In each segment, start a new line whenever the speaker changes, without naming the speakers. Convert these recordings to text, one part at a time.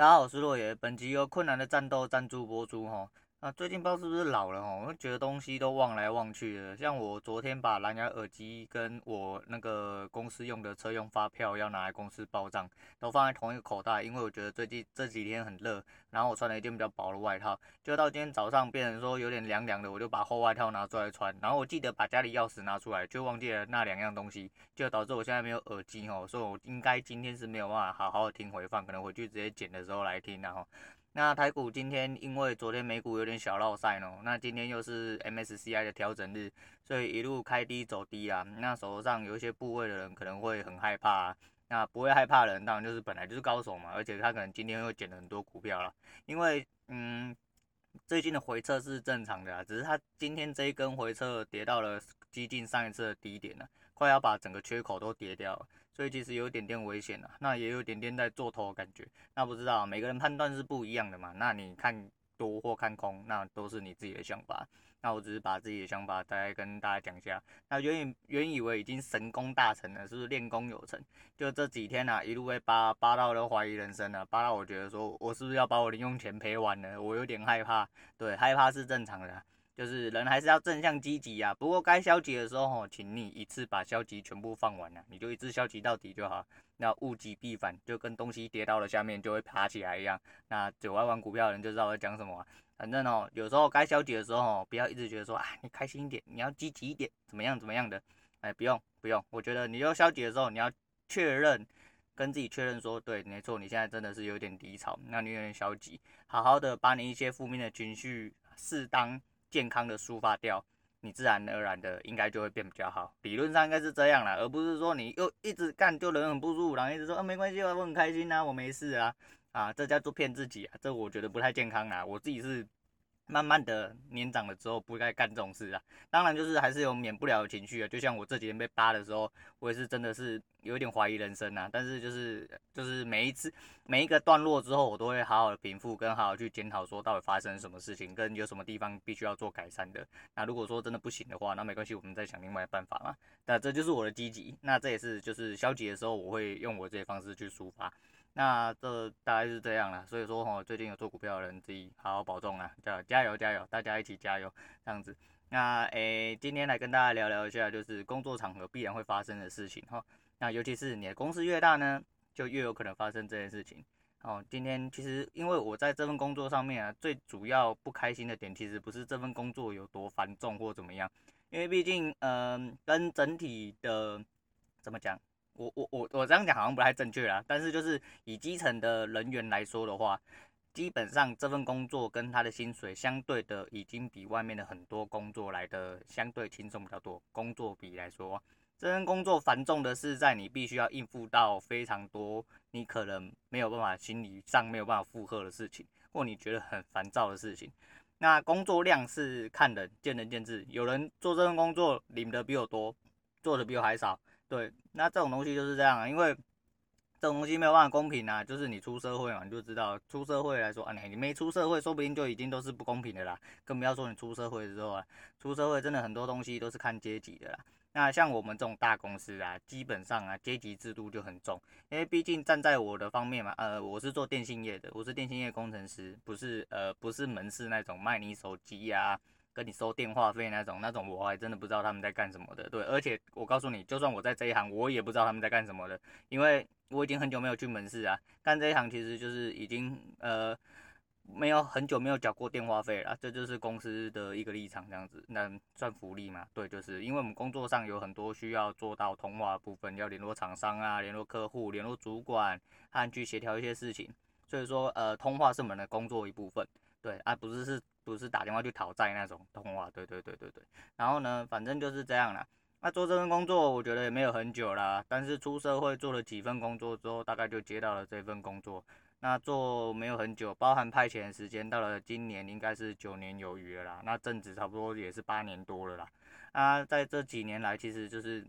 大家好，我是洛爷。本集由困难的战斗赞助播出哈。啊，最近不知道是不是老了哈，我觉得东西都忘来忘去的。像我昨天把蓝牙耳机跟我那个公司用的车用发票要拿来公司报账，都放在同一个口袋，因为我觉得最近这几天很热，然后我穿了一件比较薄的外套，就到今天早上变成说有点凉凉的，我就把厚外套拿出来穿。然后我记得把家里钥匙拿出来，就忘记了那两样东西，就导致我现在没有耳机哦，所以我应该今天是没有办法好好的听回放，可能回去直接剪的时候来听然后。那台股今天因为昨天美股有点小落赛哦，那今天又是 MSCI 的调整日，所以一路开低走低啊。那手上有一些部位的人可能会很害怕啊，那不会害怕的人当然就是本来就是高手嘛，而且他可能今天又捡了很多股票了，因为嗯，最近的回撤是正常的啊，只是他今天这一根回撤跌到了接近上一次的低点了，快要把整个缺口都跌掉了。所以其实有点点危险了，那也有点点在做头的感觉，那不知道每个人判断是不一样的嘛？那你看多或看空，那都是你自己的想法。那我只是把自己的想法大概跟大家讲一下。那原以原以为已经神功大成了，是不是练功有成？就这几天啊，一路被扒扒到都怀疑人生了，扒到我觉得说我是不是要把我零用钱赔完了？我有点害怕。对，害怕是正常的。就是人还是要正向积极呀，不过该消极的时候吼，请你一次把消极全部放完了，你就一直消极到底就好。那物极必反，就跟东西跌到了下面就会爬起来一样。那有爱玩股票的人就知道我在讲什么啊。反正哦，有时候该消极的时候吼，不要一直觉得说啊，你开心一点，你要积极一点，怎么样怎么样的。哎，不用不用，我觉得你要消极的时候，你要确认跟自己确认说，对，没错，你现在真的是有点低潮，那你有点消极，好好的把你一些负面的情绪适当。健康的抒发掉，你自然而然的应该就会变比较好。理论上应该是这样啦，而不是说你又一直干就人很不舒服，然后一直说啊没关系啊，我很开心啊，我没事啊，啊这叫做骗自己啊，这我觉得不太健康啊，我自己是。慢慢的年长了之后，不该干这种事啊。当然，就是还是有免不了的情绪啊。就像我这几天被扒的时候，我也是真的是有点怀疑人生啊。但是就是就是每一次每一个段落之后，我都会好好的平复，跟好好去检讨说到底发生什么事情，跟有什么地方必须要做改善的。那如果说真的不行的话，那没关系，我们再想另外的办法嘛。那这就是我的积极。那这也是就是消极的时候，我会用我这些方式去抒发。那这大概是这样了，所以说哈，最近有做股票的人自己好好保重啊，加加油加油，大家一起加油这样子。那诶、今天来跟大家聊聊一下，就是工作场合必然会发生的事情哈。那尤其是你的公司越大呢，就越有可能发生这件事情。哦，今天其实因为我在这份工作上面啊，最主要不开心的点其实不是这份工作有多繁重或怎么样，因为毕竟嗯、呃，跟整体的怎么讲？我我我我这样讲好像不太正确啦，但是就是以基层的人员来说的话，基本上这份工作跟他的薪水相对的已经比外面的很多工作来的相对轻松比较多。工作比来说，这份工作繁重的是在你必须要应付到非常多你可能没有办法心理上没有办法负荷的事情，或你觉得很烦躁的事情。那工作量是看人，见仁见智，有人做这份工作领的比我多，做的比我还少。对，那这种东西就是这样啊，因为这种东西没有办法公平啊。就是你出社会嘛，你就知道出社会来说啊，你没出社会，说不定就已经都是不公平的啦。更不要说你出社会的时候啊，出社会真的很多东西都是看阶级的啦。那像我们这种大公司啊，基本上啊，阶级制度就很重，因为毕竟站在我的方面嘛，呃，我是做电信业的，我是电信业工程师，不是呃，不是门市那种卖你手机呀、啊。跟你收电话费那种，那种我还真的不知道他们在干什么的。对，而且我告诉你，就算我在这一行，我也不知道他们在干什么的，因为我已经很久没有去门市啊。干这一行其实就是已经呃没有很久没有缴过电话费了，这就是公司的一个立场这样子。那算福利嘛？对，就是因为我们工作上有很多需要做到通话部分，要联络厂商啊，联络客户，联络主管，和去协调一些事情。所以说，呃，通话是我们的工作一部分。对啊，不是是不是打电话去讨债那种通话？对对对对对。然后呢，反正就是这样啦。那做这份工作，我觉得也没有很久啦。但是出社会做了几份工作之后，大概就接到了这份工作。那做没有很久，包含派遣时间，到了今年应该是九年有余了啦。那正职差不多也是八年多了啦。啊，在这几年来，其实就是。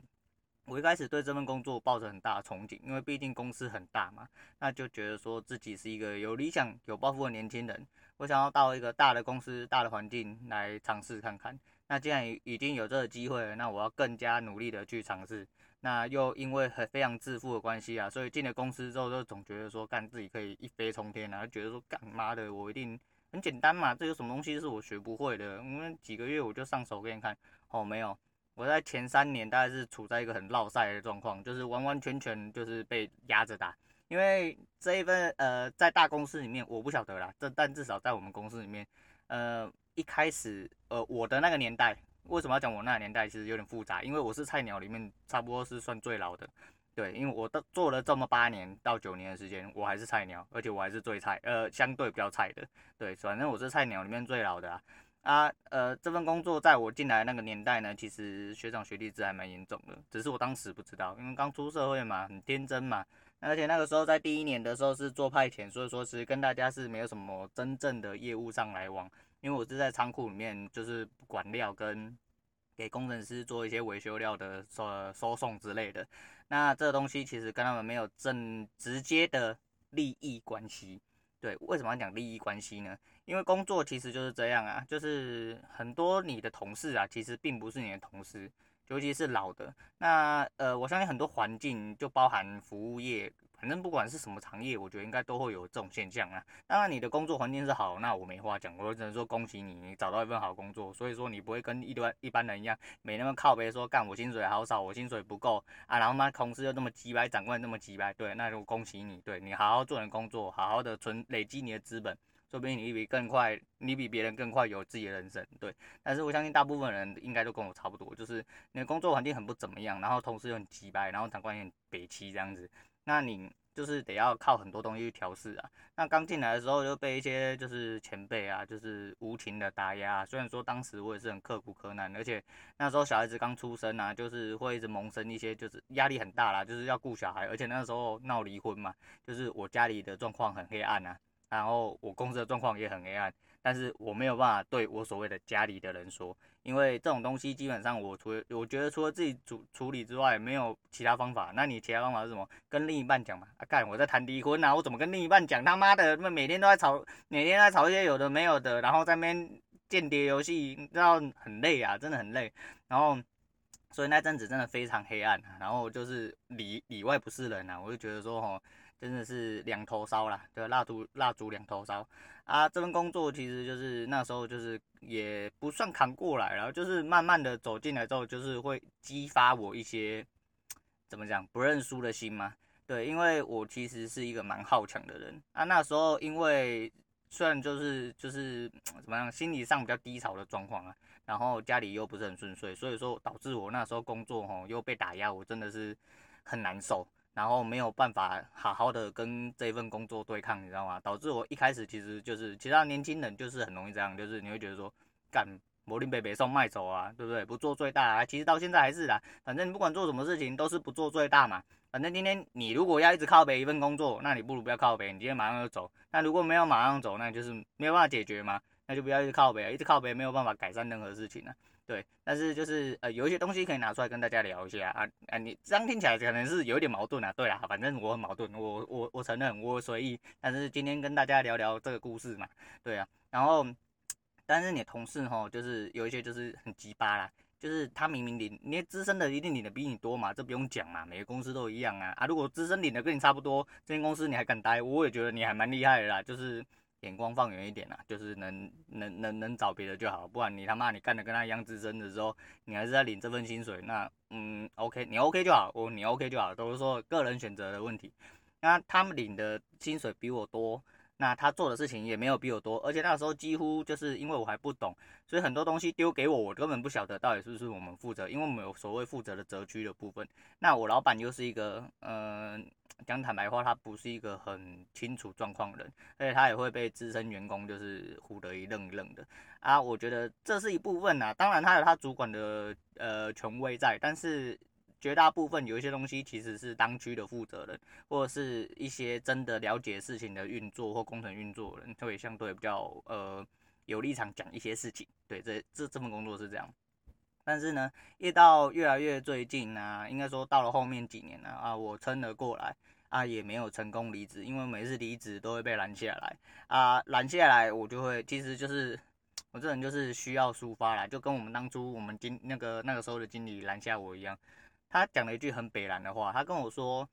我一开始对这份工作抱着很大的憧憬，因为毕竟公司很大嘛，那就觉得说自己是一个有理想、有抱负的年轻人，我想要到一个大的公司、大的环境来尝试看看。那既然已经有这个机会了，那我要更加努力的去尝试。那又因为很非常自负的关系啊，所以进了公司之后就总觉得说干自己可以一飞冲天啊，就觉得说干妈的我一定很简单嘛，这有什么东西是我学不会的？因为几个月我就上手给你看，哦没有，我在前三年大概是处在一个很落赛的状况，就是完完全全就是被压着打。因为这一份呃，在大公司里面我不晓得啦，这但至少在我们公司里面，呃，一开始呃我的那个年代，为什么要讲我那个年代？其实有点复杂，因为我是菜鸟里面差不多是算最老的，对，因为我都做了这么八年到九年的时间，我还是菜鸟，而且我还是最菜，呃，相对比较菜的，对，反正我是菜鸟里面最老的啊，啊，呃，这份工作在我进来那个年代呢，其实学长学弟制还蛮严重的，只是我当时不知道，因为刚出社会嘛，很天真嘛。而且那个时候在第一年的时候是做派遣，所以说是跟大家是没有什么真正的业务上来往，因为我是在仓库里面就是管料跟给工程师做一些维修料的收收送之类的。那这东西其实跟他们没有正直接的利益关系。对，为什么要讲利益关系呢？因为工作其实就是这样啊，就是很多你的同事啊，其实并不是你的同事。尤其是老的，那呃，我相信很多环境就包含服务业，反正不管是什么行业，我觉得应该都会有这种现象啊。当然，你的工作环境是好，那我没话讲，我只能说恭喜你，你找到一份好工作。所以说你不会跟一般一般人一样，没那么靠北说干我薪水好少，我薪水不够啊，然后嘛，同事又那么鸡掰，长官那么鸡掰，对，那就恭喜你，对，你好好做你的工作，好好的存累积你的资本。说不定你比更快，你比别人更快有自己的人生，对。但是我相信大部分人应该都跟我差不多，就是你的工作环境很不怎么样，然后同事又很鸡掰，然后长官也很北七这样子，那你就是得要靠很多东西去调试啊。那刚进来的时候就被一些就是前辈啊，就是无情的打压。虽然说当时我也是很刻苦克难，而且那时候小孩子刚出生啊，就是会一直萌生一些就是压力很大啦，就是要顾小孩，而且那时候闹离婚嘛，就是我家里的状况很黑暗啊。然后我公司的状况也很黑暗，但是我没有办法对我所谓的家里的人说，因为这种东西基本上我除了我觉得除了自己处处理之外，没有其他方法。那你其他方法是什么？跟另一半讲嘛？啊，干我在谈离婚啊，我怎么跟另一半讲？他妈的，他们每天都在吵，每天在吵一些有的没有的，然后在那边间谍游戏，你知道很累啊，真的很累。然后所以那阵子真的非常黑暗，然后就是里里外不是人啊，我就觉得说吼。真的是两头烧啦，对，蜡烛蜡烛两头烧啊！这份工作其实就是那时候就是也不算扛过来，然后就是慢慢的走进来之后，就是会激发我一些怎么讲不认输的心嘛。对，因为我其实是一个蛮好强的人啊。那时候因为虽然就是就是怎么样，心理上比较低潮的状况啊，然后家里又不是很顺遂，所以说导致我那时候工作吼又被打压，我真的是很难受。然后没有办法好好的跟这份工作对抗，你知道吗？导致我一开始其实就是，其他年轻人就是很容易这样，就是你会觉得说，干，柏林北北送卖走啊，对不对？不做最大啊，其实到现在还是啦，反正不管做什么事情都是不做最大嘛。反正今天你如果要一直靠北一份工作，那你不如不要靠北，你今天马上就走。那如果没有马上走，那就是没有办法解决嘛，那就不要一直靠北，一直靠北没有办法改善任何事情啊。对，但是就是呃，有一些东西可以拿出来跟大家聊一下啊啊，你这样听起来可能是有点矛盾啊。对啊，反正我很矛盾，我我我承认我随意，但是今天跟大家聊聊这个故事嘛，对啊，然后但是你同事哈，就是有一些就是很鸡巴啦，就是他明明领，你资深的一定领的比你多嘛，这不用讲嘛，每个公司都一样啊啊，如果资深领的跟你差不多，这间公司你还敢待，我也觉得你还蛮厉害的啦，就是。眼光放远一点啊，就是能能能能找别的就好，不然你他妈你干的跟他一样资深的时候，你还是在领这份薪水，那嗯 OK，你 OK 就好，我你 OK 就好，都是说个人选择的问题。那他们领的薪水比我多。那他做的事情也没有比我多，而且那时候几乎就是因为我还不懂，所以很多东西丢给我，我根本不晓得到底是不是我们负责，因为我们有所谓负责的责区的部分。那我老板又是一个，嗯、呃，讲坦白话，他不是一个很清楚状况的人，而且他也会被资深员工就是唬得一愣一愣的啊。我觉得这是一部分呐，当然他有他主管的呃权威在，但是。绝大部分有一些东西其实是当区的负责人，或者是一些真的了解事情的运作或工程运作的人，会相对比较呃有立场讲一些事情。对，这这这份工作是这样。但是呢，越到越来越最近呢、啊，应该说到了后面几年呢，啊，我撑了过来啊，也没有成功离职，因为每次离职都会被拦下来啊，拦下来我就会，其实就是我这人就是需要抒发啦，就跟我们当初我们经那个那个时候的经理拦下我一样。他讲了一句很北烂的话，他跟我说：“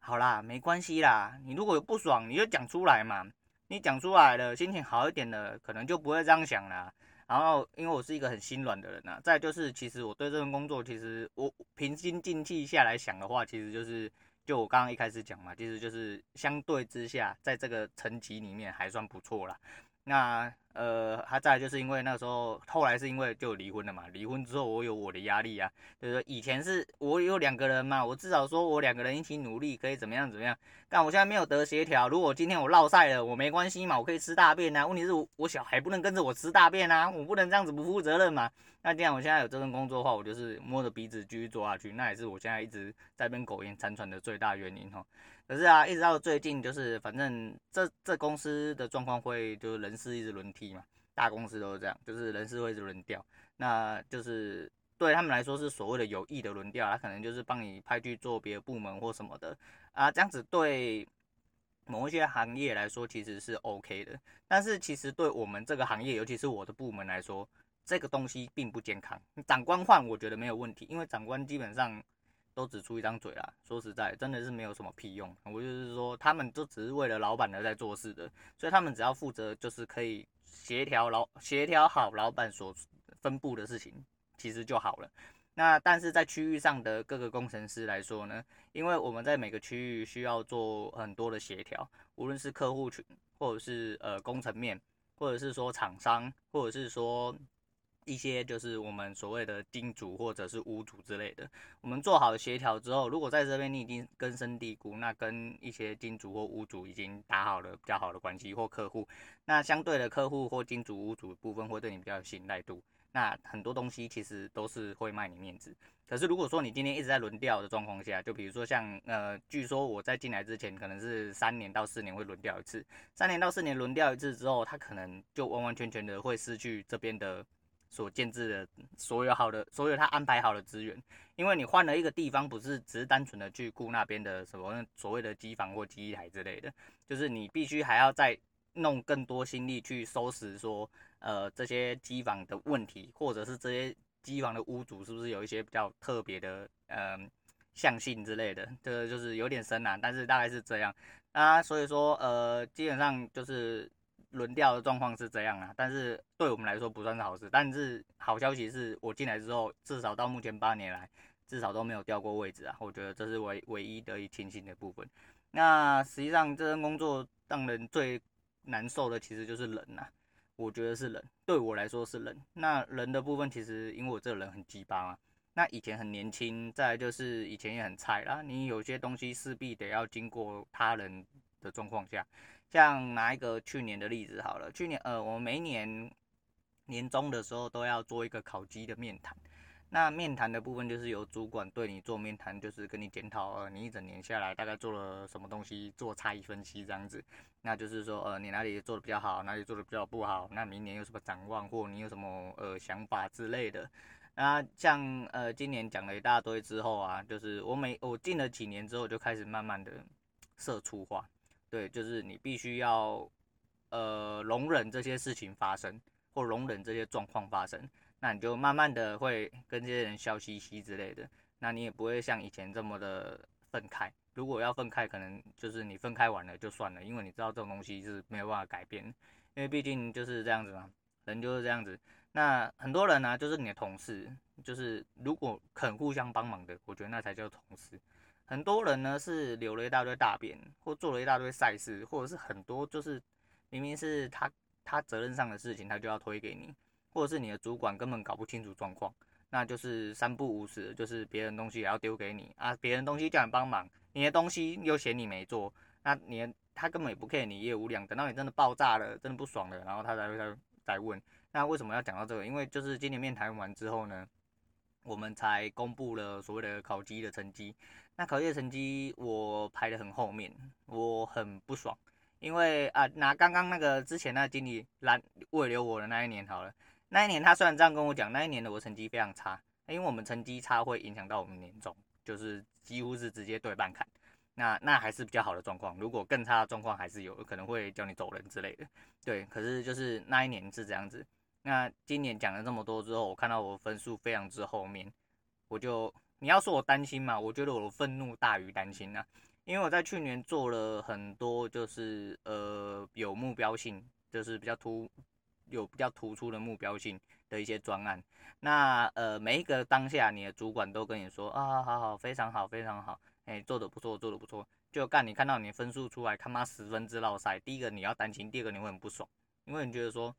好啦，没关系啦，你如果有不爽，你就讲出来嘛。你讲出来了，心情好一点了，可能就不会这样想啦。”然后，因为我是一个很心软的人呐、再就是，其实我对这份工作，其实我平心静气下来想的话，其实就是，就我刚刚一开始讲嘛，其实就是相对之下，在这个层级里面还算不错啦。那呃，还再就是因为那时候，后来是因为就离婚了嘛。离婚之后，我有我的压力啊，就是说以前是我有两个人嘛，我至少说我两个人一起努力，可以怎么样怎么样。但我现在没有得协调，如果今天我落赛了，我没关系嘛，我可以吃大便啊。问题是我我小孩不能跟着我吃大便啊，我不能这样子不负责任嘛。那既然我现在有这份工作的话，我就是摸着鼻子继续做下去，那也是我现在一直在边苟延残喘的最大原因哈。可是啊，一直到最近，就是反正这这公司的状况会就是人事一直轮替嘛，大公司都是这样，就是人事会一直轮调，那就是对他们来说是所谓的有意的轮调，他可能就是帮你派去做别的部门或什么的啊，这样子对某一些行业来说其实是 OK 的，但是其实对我们这个行业，尤其是我的部门来说，这个东西并不健康。长官换我觉得没有问题，因为长官基本上。都只出一张嘴啦，说实在，真的是没有什么屁用。我就是说，他们就只是为了老板而在做事的，所以他们只要负责就是可以协调老协调好老板所分布的事情，其实就好了。那但是在区域上的各个工程师来说呢，因为我们在每个区域需要做很多的协调，无论是客户群，或者是呃工程面，或者是说厂商，或者是说。一些就是我们所谓的金主或者是屋主之类的，我们做好协调之后，如果在这边你已经根深蒂固，那跟一些金主或屋主已经打好了比较好的关系或客户，那相对的客户或金主屋主部分会对你比较有信赖度，那很多东西其实都是会卖你面子。可是如果说你今天一直在轮调的状况下，就比如说像呃，据说我在进来之前可能是三年到四年会轮调一次，三年到四年轮调一次之后，他可能就完完全全的会失去这边的。所建置的所有好的，所有他安排好的资源，因为你换了一个地方，不是只是单纯的去顾那边的什么所谓的机房或机台之类的，就是你必须还要再弄更多心力去收拾说，呃，这些机房的问题，或者是这些机房的屋主是不是有一些比较特别的，呃，向性之类的，这个就是有点深啊，但是大概是这样啊，所以说，呃，基本上就是。轮调的状况是这样啊，但是对我们来说不算是好事。但是好消息是我进来之后，至少到目前八年来，至少都没有调过位置啊。我觉得这是唯唯一得以庆幸的部分。那实际上这份工作让人最难受的其实就是人呐、啊，我觉得是人，对我来说是人。那人的部分其实因为我这个人很鸡巴嘛，那以前很年轻，再就是以前也很菜啦。你有些东西势必得要经过他人的状况下。像拿一个去年的例子好了，去年呃，我们每年年终的时候都要做一个考绩的面谈。那面谈的部分就是由主管对你做面谈，就是跟你检讨呃，你一整年下来大概做了什么东西，做差异分析这样子。那就是说呃，你哪里做的比较好，哪里做的比较不好，那明年有什么展望，或你有什么呃想法之类的。那像呃今年讲了一大堆之后啊，就是我每我进了几年之后，就开始慢慢的社畜化。对，就是你必须要，呃，容忍这些事情发生，或容忍这些状况发生，那你就慢慢的会跟这些人笑嘻嘻之类的，那你也不会像以前这么的愤慨。如果要愤慨，可能就是你分开完了就算了，因为你知道这种东西是没有办法改变，因为毕竟就是这样子嘛，人就是这样子。那很多人呢、就是你的同事，就是如果肯互相帮忙的，我觉得那才叫同事。很多人呢是留了一大堆大便，或做了一大堆赛事，或者是很多就是明明是他他责任上的事情，他就要推给你，或者是你的主管根本搞不清楚状况，那就是三不五时，就是别人东西也要丢给你啊，别人东西叫你帮忙，你的东西又嫌你没做，那你他根本也不 care 你业务量，等到你真的爆炸了，真的不爽了，然后他才会再再问，那为什么要讲到这个？因为就是今年面谈完之后呢，我们才公布了所谓的考绩的成绩。那考业成绩我排得很后面，我很不爽，因为啊，拿刚刚那个之前那个经理拦未留我的那一年好了，那一年他虽然这样跟我讲，那一年的我成绩非常差，因为我们成绩差会影响到我们年终，就是几乎是直接对半砍，那那还是比较好的状况，如果更差的状况还是有可能会叫你走人之类的，对，可是就是那一年是这样子，那今年讲了这么多之后，我看到我分数非常之后面，我就。你要说我担心嘛，我觉得我的愤怒大于担心啊，因为我在去年做了很多，就是呃有目标性，就是比较突有比较突出的目标性的一些专案。那呃每一个当下，你的主管都跟你说啊，好好，非常好，非常好，哎、做得不错，做得不错。就干你看到你分数出来，他妈十分之落赛。第一个你要担心，第二个你会很不爽，因为你觉得说。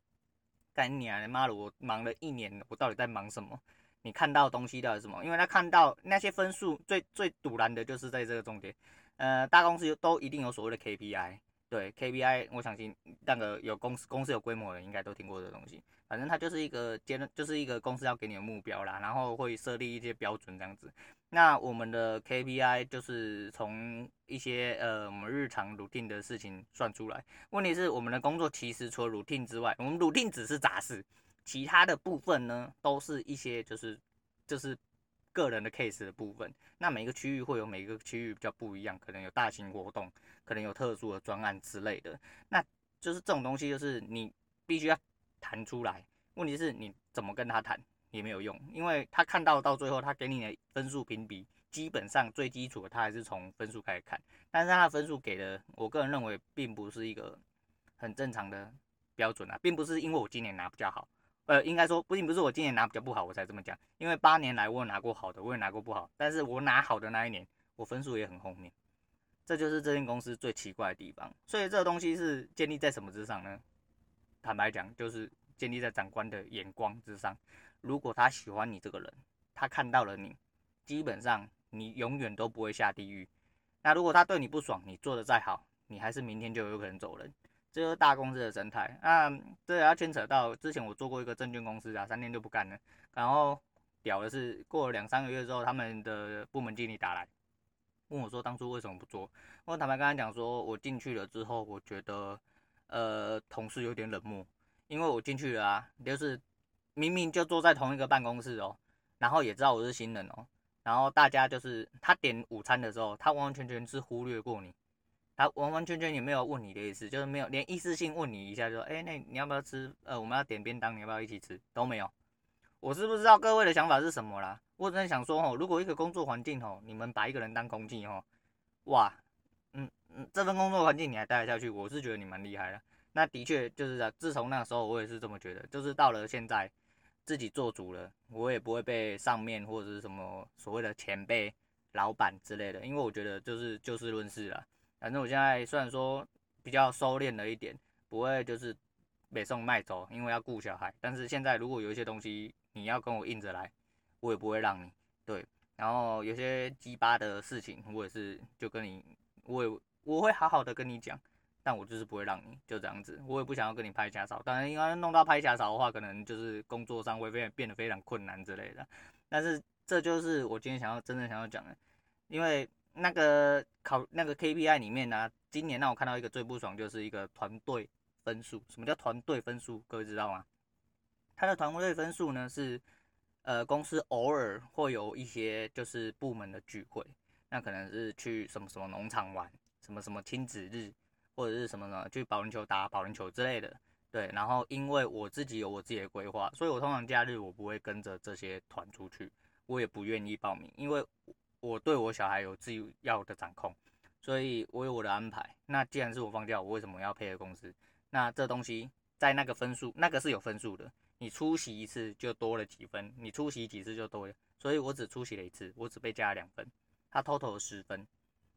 干你啊！妈的，我忙了一年，我到底在忙什么？你看到东西到底是什么？因为他看到那些分数，最最堵拦的就是在这个重点。呃，大公司都一定有所谓的 KPI，对 KPI，我相信那个有公司公司有规模的人应该都听过这个东西。反正它就是一个阶段，就是一个公司要给你的目标啦，然后会设立一些标准这样子。那我们的 KPI 就是从一些呃我们日常 routine 的事情算出来。问题是我们的工作其实除了 routine 之外，我们 routine 只是杂事，其他的部分呢都是一些就是就是个人的 case 的部分。那每个区域会有每个区域比较不一样，可能有大型活动，可能有特殊的专案之类的。那就是这种东西，就是你必须要谈出来。问题是你怎么跟他谈？也没有用，因为他看到到最后，他给你的分数评比，基本上最基础的，他还是从分数开始看。但是他的分数给的，我个人认为并不是一个很正常的标准啊，并不是因为我今年拿比较好，呃，应该说并不是我今年拿比较不好我才这么讲，因为八年来我有拿过好的，我也拿过不好，但是我拿好的那一年，我分数也很后面，这就是这间公司最奇怪的地方。所以这个东西是建立在什么之上呢？坦白讲，就是建立在长官的眼光之上。如果他喜欢你这个人，他看到了你，基本上你永远都不会下地狱。那如果他对你不爽，你做的再好，你还是明天就有可能走人。这就是大公司的生态。那这也要牵扯到之前我做过一个证券公司啊，三天就不干了。然后屌的是，过了两三个月之后，他们的部门经理打来问我说，当初为什么不做？我坦白跟他讲说，我进去了之后，我觉得呃同事有点冷漠，因为我进去了啊，就是。明明就坐在同一个办公室哦，然后也知道我是新人哦，然后大家就是他点午餐的时候，他完完全全是忽略过你，他完完全全也没有问你的意思，就是没有连意思性问你一下，就说，哎，那你要不要吃？呃，我们要点便当，你要不要一起吃？都没有。我是不知道各位的想法是什么啦。我只是想说哦，如果一个工作环境哦，你们把一个人当空气哦，哇，嗯嗯，这份工作环境你还待得下去，我是觉得你蛮厉害的。那的确就是啊，自从那时候我也是这么觉得，就是到了现在。自己做主了，我也不会被上面或者是什么所谓的前辈、老板之类的，因为我觉得就是就事论事了。反正我现在虽然说比较收敛了一点，不会就是北送卖走，因为要顾小孩。但是现在如果有一些东西你要跟我硬着来，我也不会让你。对，然后有些鸡巴的事情，我也是就跟你，我也我会好好的跟你讲。但我就是不会让你就这样子，我也不想要跟你拍假照。当然，应该弄到拍假照的话，可能就是工作上会变变得非常困难之类的。但是这就是我今天想要真正想要讲的，因为那个考那个 KPI 里面呢、今年让我看到一个最不爽，就是一个团队分数。什么叫团队分数？各位知道吗？他的团队分数呢是，呃，公司偶尔会有一些就是部门的聚会，那可能是去什么什么农场玩，什么什么亲子日。或者是什么呢？去保龄球打保龄球之类的，对。然后因为我自己有我自己的规划，所以我通常假日我不会跟着这些团出去，我也不愿意报名，因为我对我小孩有自己要的掌控，所以我有我的安排。那既然是我放假，我为什么要配合公司？那这东西在那个分数，那个是有分数的，你出席一次就多了几分，你出席几次就多了，所以我只出席了一次，我只被加了两分，他 total 十分，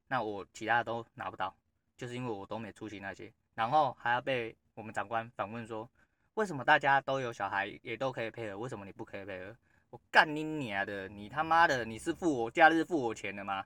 那我其他的都拿不到。就是因为我都没出席那些，然后还要被我们长官反问说，为什么大家都有小孩也都可以配合，为什么你不可以配合？我干你娘的，你他妈的你是付我假日付我钱的吗？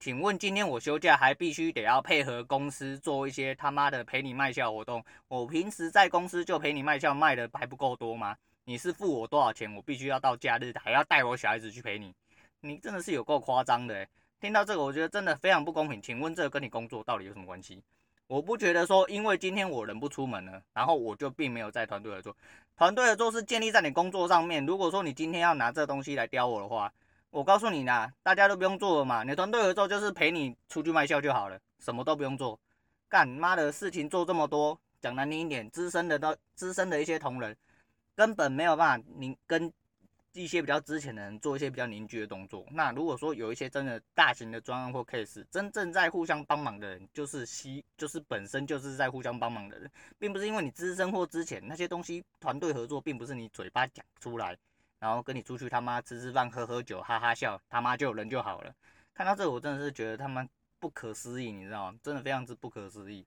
请问今天我休假还必须得要配合公司做一些他妈的陪你卖笑活动？我平时在公司就陪你卖笑卖的还不够多吗？你是付我多少钱？我必须要到假日还要带我小孩子去陪你？你真的是有够夸张的欸。听到这个，我觉得真的非常不公平。请问这个跟你工作到底有什么关系？我不觉得说，因为今天我人不出门了，然后我就并没有在团队合作。团队合作是建立在你工作上面。如果说你今天要拿这东西来刁我的话，我告诉你啦，大家都不用做了嘛。你团队合作就是陪你出去卖笑就好了，什么都不用做。干妈的事情做这么多，讲难听一点，资深的都资深的一些同仁根本没有办法，你跟一些比较资浅的人做一些比较凝聚的动作。那如果说有一些真的大型的专案或 case，真正在互相帮忙的人，就是西，就是本身就是在互相帮忙的人，并不是因为你资深或之前，那些东西团队合作，并不是你嘴巴讲出来，然后跟你出去他妈吃吃饭、喝喝酒、哈哈笑，他妈就有人就好了。看到这，我真的是觉得他们不可思议，你知道吗？真的非常之不可思议。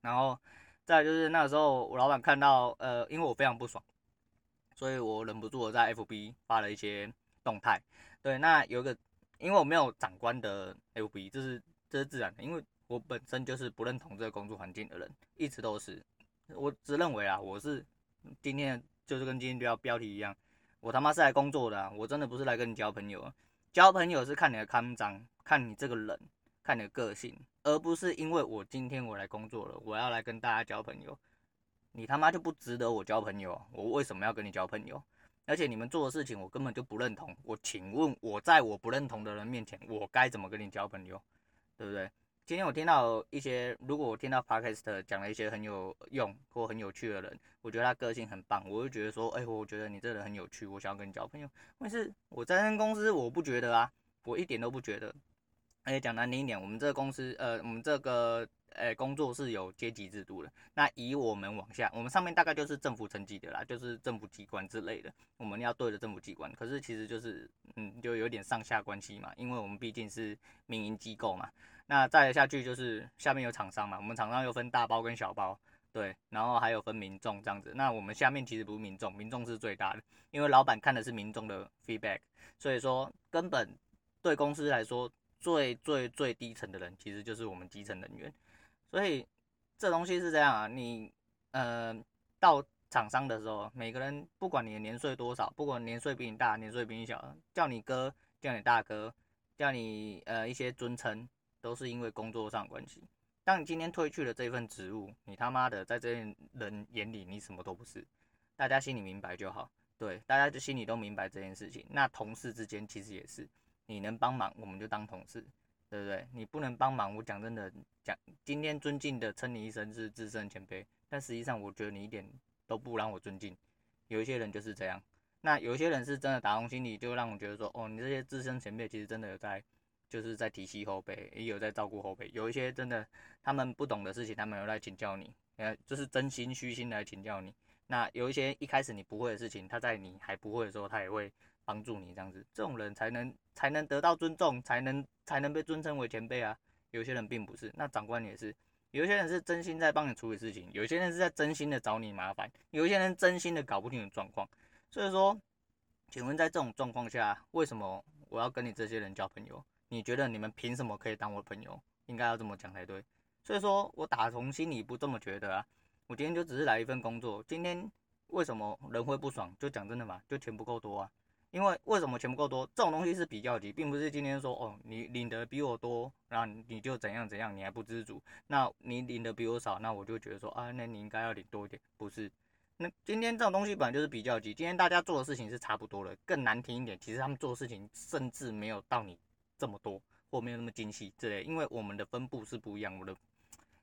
然后再就是那个时候，我老板看到，呃，因为我非常不爽。所以我忍不住的在 FB 发了一些动态，对，那有一个，因为我没有长官的 FB，这是这是自然的，因为我本身就是不认同这个工作环境的人，一直都是，我只认为啊，我是今天就是跟今天标标题一样，我他妈是来工作的，我真的不是来跟你交朋友，交朋友是看你的康章，看你这个人，看你的个性，而不是因为我今天我来工作了，我要来跟大家交朋友。你他妈就不值得我交朋友，我为什么要跟你交朋友？而且你们做的事情我根本就不认同。我请问，我在我不认同的人面前，我该怎么跟你交朋友？对不对？今天我听到一些，如果我听到 Podcast 讲了一些很有用或很有趣的人，我觉得他个性很棒，我就觉得说，哎，我觉得你这人很有趣，我想要跟你交朋友。但是我在公司，我不觉得啊，我一点都不觉得。而且讲难听一点，我们这个公司，呃，我们这个。诶，工作是有阶级制度的。那以我们往下，我们上面大概就是政府层级的啦，就是政府机关之类的。我们要对着政府机关，可是其实就是，嗯，就有点上下关系嘛，因为我们毕竟是民营机构嘛。那再下去就是下面有厂商嘛，我们厂商又分大包跟小包，对，然后还有分民众这样子。那我们下面其实不是民众，民众是最大的，因为老板看的是民众的 feedback，所以说根本对公司来说最最最低层的人，其实就是我们基层人员。所以这东西是这样啊，你呃到厂商的时候，每个人不管你的年岁多少，不管年岁比你大，年岁比你小，叫你哥，叫你大哥，叫你呃一些尊称，都是因为工作上关系。当你今天褪去了这份职务，你他妈的在这些人眼里你什么都不是，大家心里明白就好。对，大家就心里都明白这件事情。那同事之间其实也是，你能帮忙我们就当同事。对不对？你不能帮忙，我讲真的，讲今天尊敬的称你一声是资深前辈，但实际上我觉得你一点都不让我尊敬。有一些人就是这样，那有一些人是真的打从心里就让我觉得说，哦，你这些资深前辈其实真的有在，就是在提携后辈，也有在照顾后辈。有一些真的他们不懂的事情，他们有来请教你，呃，就是真心虚心来请教你。那有一些一开始你不会的事情，他在你还不会的时候，他也会。帮助你这样子，这种人才能才能得到尊重，才能才能被尊称为前辈啊。有些人并不是，那长官也是，有些人是真心在帮你处理事情，有些人是在真心的找你麻烦，有些人真心的搞不清楚状况。所以说，请问在这种状况下，为什么我要跟你这些人交朋友？你觉得你们凭什么可以当我朋友？应该要这么讲才对。所以说我打从心里不这么觉得啊。我今天就只是来一份工作，今天为什么人会不爽？就讲真的嘛，就钱不够多啊。因为为什么钱不够多？这种东西是比较级，并不是今天说哦，你领的比我多，然后你就怎样怎样，你还不知足。那你领的比我少，那我就觉得说啊，那你应该要领多一点，不是？那今天这种东西本来就是比较级。今天大家做的事情是差不多的，更难听一点，其实他们做的事情甚至没有到你这么多，或没有那么精细之类。因为我们的分布是不一样，我的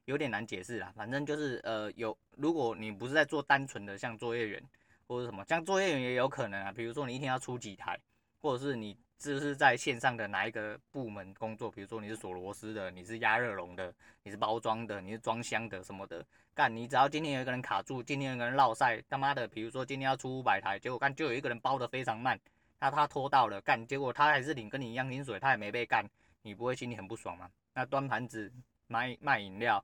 有点难解释啦。反正就是呃，有如果你不是在做单纯的像作业员。或者什么，像作业员也有可能啊，比如说你一天要出几台，或者是你就是在线上的哪一个部门工作，比如说你是锁螺丝的，你是压热熔的，你是包装的，你是装箱的什么的，干你只要今天有一个人卡住，今天有一个人落赛，他妈的，比如说今天要出五百台，结果干就有一个人包的非常慢，那他拖到了，干结果他还是领跟你一样薪水，他也没被干，你不会心里很不爽吗？那端盘子卖卖饮料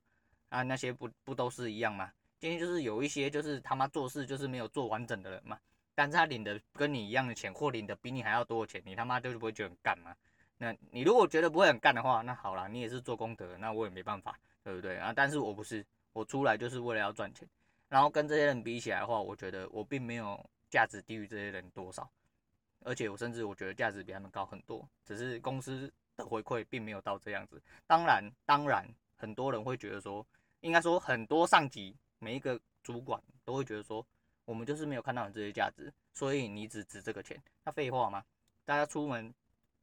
啊那些不不都是一样吗？今天就是有一些就是他妈做事就是没有做完整的人嘛，但是他领的跟你一样的钱，或领的比你还要多的钱，你他妈就是不会觉得很干嘛？那你如果觉得不会很干的话，那好啦，你也是做功德，那我也没办法，对不对啊？但是我不是，我出来就是为了要赚钱，然后跟这些人比起来的话，我觉得我并没有价值低于这些人多少，而且我甚至我觉得价值比他们高很多，只是公司的回馈并没有到这样子。当然，当然很多人会觉得说，应该说很多上级。每一个主管都会觉得说，我们就是没有看到你这些价值，所以你只值这个钱。那废话吗？大家出门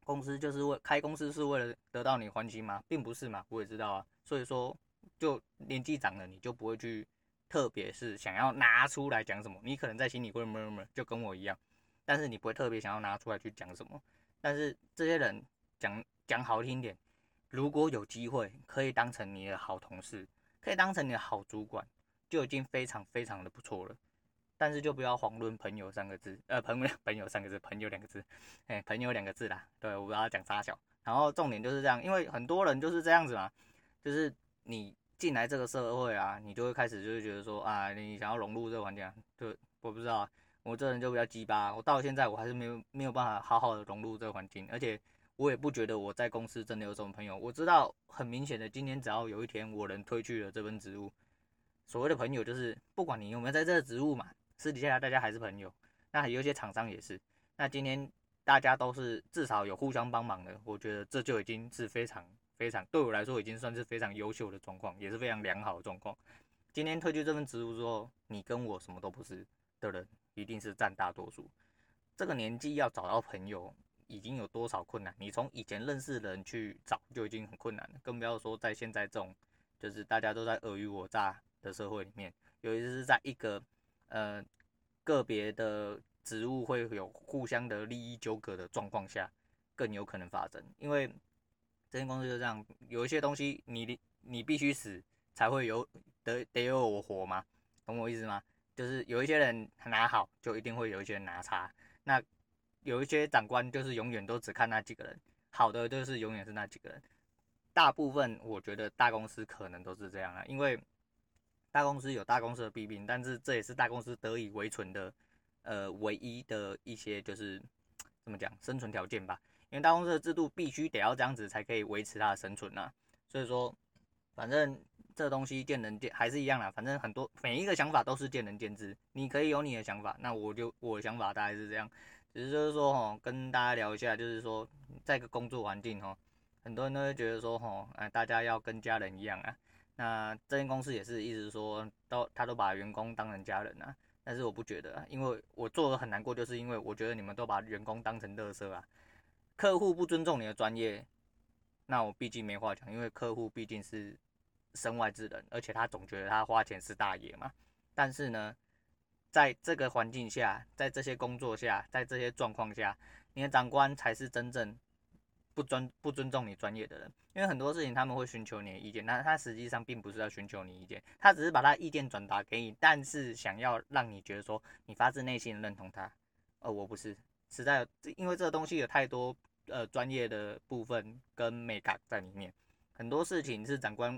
公司就是为开公司是为了得到你欢心吗？并不是嘛，我也知道啊。所以说，就年纪长了，你就不会去，特别是想要拿出来讲什么，你可能在心里会闷闷，就跟我一样。但是你不会特别想要拿出来去讲什么。但是这些人讲讲好听点，如果有机会可以当成你的好同事，可以当成你的好主管，就已经非常非常的不错了。但是就不要遑论朋友三个字，呃，朋友 朋友三个字，朋友两个字，哎，朋友两个字啦。对，我不要讲三小。然后重点就是这样，因为很多人就是这样子嘛，就是你进来这个社会啊，你就会开始就是觉得说啊，你想要融入这个环境啊，就我不知道，我这人就比较鸡巴，我到现在我还是没有没有办法好好的融入这个环境，而且我也不觉得我在公司真的有什么朋友。我知道很明显的，今天只要有一天我能推去了这份职务，所谓的朋友就是不管你有没有在这个职务嘛。私底下大家还是朋友，那有些厂商也是。那今天大家都是至少有互相帮忙的，我觉得这就已经是非常非常对我来说已经算是非常优秀的状况，也是非常良好的状况。今天退去这份职务之后，你跟我什么都不是的人，一定是占大多数。这个年纪要找到朋友已经有多少困难？你从以前认识的人去找就已经很困难了，更不要说在现在这种就是大家都在尔虞我诈的社会里面，尤其是在一个。呃，个别的职务会有互相的利益纠葛的状况下，更有可能发生。因为这间公司就这样，有一些东西你你必须死才会有得得有我活嘛，懂我意思吗？就是有一些人拿好，就一定会有一些人拿差。那有一些长官就是永远都只看那几个人，好的就是永远是那几个人。大部分我觉得大公司可能都是这样啊，因为。大公司有大公司的弊病，但是这也是大公司得以为存的，呃，唯一的一些就是怎么讲生存条件吧。因为大公司的制度必须得要这样子才可以维持它的生存呐。所以说，反正这东西见仁见还是一样啦。反正很多每一个想法都是见仁见智，你可以有你的想法，那我就我的想法大概是这样。只是就是说哦，跟大家聊一下，就是说在一个工作环境哦，很多人都会觉得说哦，哎，大家要跟家人一样啊。那这间公司也是一直说都他都把员工当成家人啊，但是我不觉得啊，因为我做的很难过，就是因为我觉得你们都把员工当成垃圾啊，客户不尊重你的专业，那我毕竟没话讲，因为客户毕竟是身外之人，而且他总觉得他花钱是大爷嘛。但是呢，在这个环境下，在这些工作下，在这些状况下，你的长官才是真正。不尊不尊重你专业的人，因为很多事情他们会寻求你的意见，那他实际上并不是要寻求你意见，他只是把他意见转达给你，但是想要让你觉得说你发自内心的认同他。呃，我不是，实在因为这个东西有太多呃专业的部分跟美感在里面，很多事情是长官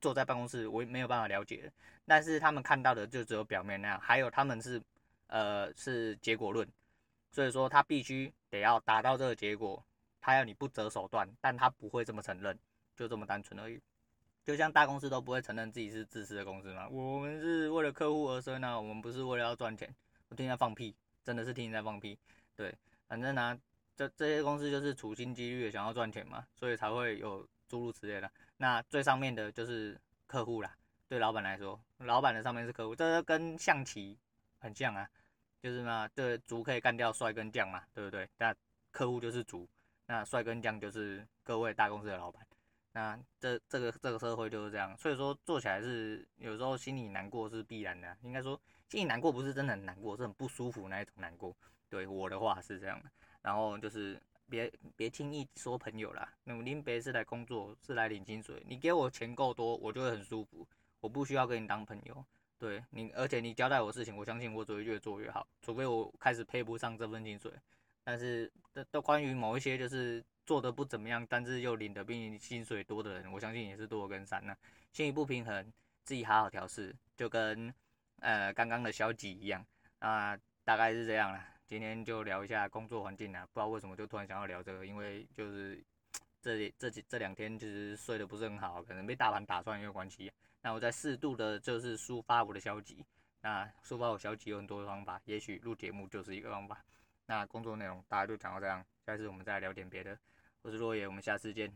坐在办公室我也没有办法了解，但是他们看到的就只有表面那样，还有他们是呃是结果论，所以说他必须得要达到这个结果。他要你不择手段，但他不会这么承认，就这么单纯而已。就像大公司都不会承认自己是自私的公司嘛，我们是为了客户而生啊，我们不是为了要赚钱。我听在放屁，真的是听在放屁。对，反正呢、这这些公司就是处心积虑的想要赚钱嘛，所以才会有诸如此类的。那最上面的就是客户啦，对老板来说，老板的上面是客户，这跟象棋很像啊，就是嘛，这，卒可以干掉帅跟将嘛，对不对？那客户就是卒。那帅跟将就是各位大公司的老板，那这这个这个社会就是这样，所以说做起来是有时候心里难过是必然的，应该说心里难过不是真的很难过，是很不舒服那一种难过。对我的话是这样的，然后就是别别轻易说朋友啦，那么您别是来工作是来领薪水，你给我钱够多，我就会很舒服，我不需要跟你当朋友。对你，而且你交代我事情，我相信我只会越做越好，除非我开始配不上这份薪水。但是都都关于某一些就是做的不怎么样，但是又领的比你薪水多的人，我相信也是多跟少。那心理不平衡，自己好好调试，就跟呃刚刚的小几一样啊，大概是这样了。今天就聊一下工作环境啊，不知道为什么就突然想要聊这个，因为就是这这几这两天就是睡得不是很好，可能被大盘打穿有关系。那我在适度的就是抒发我的消极，那抒发我消极有很多的方法，也许录节目就是一个方法。那工作内容大家就讲到这样，下次我们再聊点别的。我是若野，我们下次见。